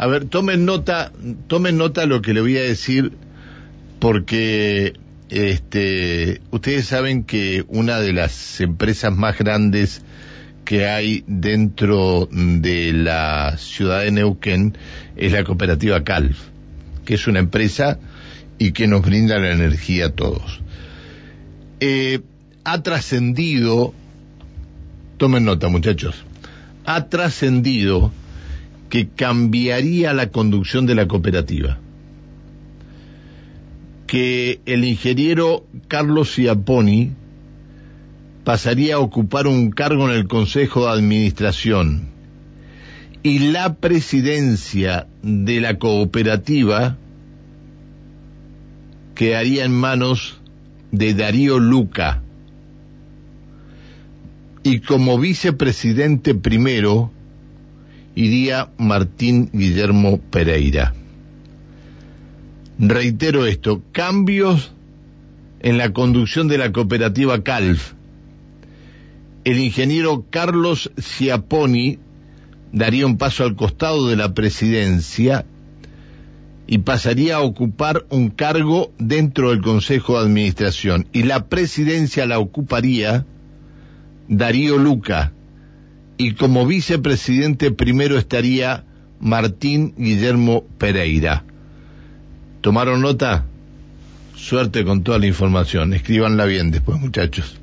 A ver, tomen nota, tomen nota lo que le voy a decir, porque este, ustedes saben que una de las empresas más grandes que hay dentro de la ciudad de Neuquén es la cooperativa Calf, que es una empresa y que nos brinda la energía a todos. Eh, ha trascendido, tomen nota muchachos, ha trascendido que cambiaría la conducción de la cooperativa. Que el ingeniero Carlos Ciaponi pasaría a ocupar un cargo en el Consejo de Administración y la presidencia de la cooperativa quedaría en manos de Darío Luca y como vicepresidente primero iría Martín Guillermo Pereira. Reitero esto, cambios en la conducción de la cooperativa CALF. El ingeniero Carlos Ciaponi daría un paso al costado de la presidencia y pasaría a ocupar un cargo dentro del Consejo de Administración y la presidencia la ocuparía Darío Luca, y como vicepresidente primero estaría Martín Guillermo Pereira. ¿Tomaron nota? Suerte con toda la información. Escríbanla bien después, muchachos.